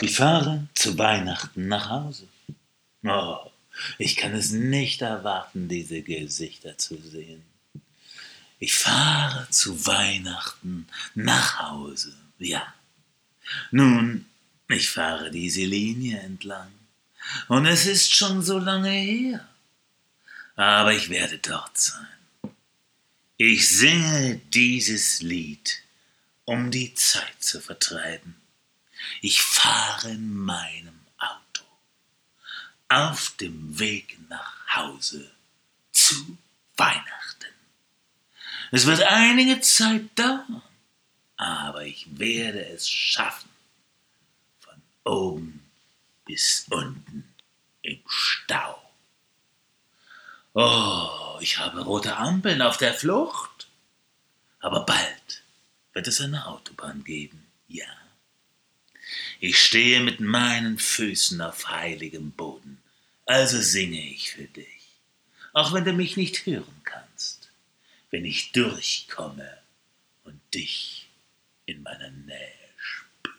Ich fahre zu Weihnachten nach Hause. Oh, ich kann es nicht erwarten, diese Gesichter zu sehen. Ich fahre zu Weihnachten nach Hause, ja. Nun, ich fahre diese Linie entlang. Und es ist schon so lange her. Aber ich werde dort sein. Ich singe dieses Lied, um die Zeit zu vertreiben. Ich fahre in meinem Auto auf dem Weg nach Hause zu Weihnachten. Es wird einige Zeit dauern, aber ich werde es schaffen. Von oben bis unten im Stau. Oh, ich habe rote Ampeln auf der Flucht. Aber bald wird es eine Autobahn geben, ja. Ich stehe mit meinen Füßen auf heiligem Boden, also singe ich für dich, auch wenn du mich nicht hören kannst, wenn ich durchkomme und dich in meiner Nähe spüre.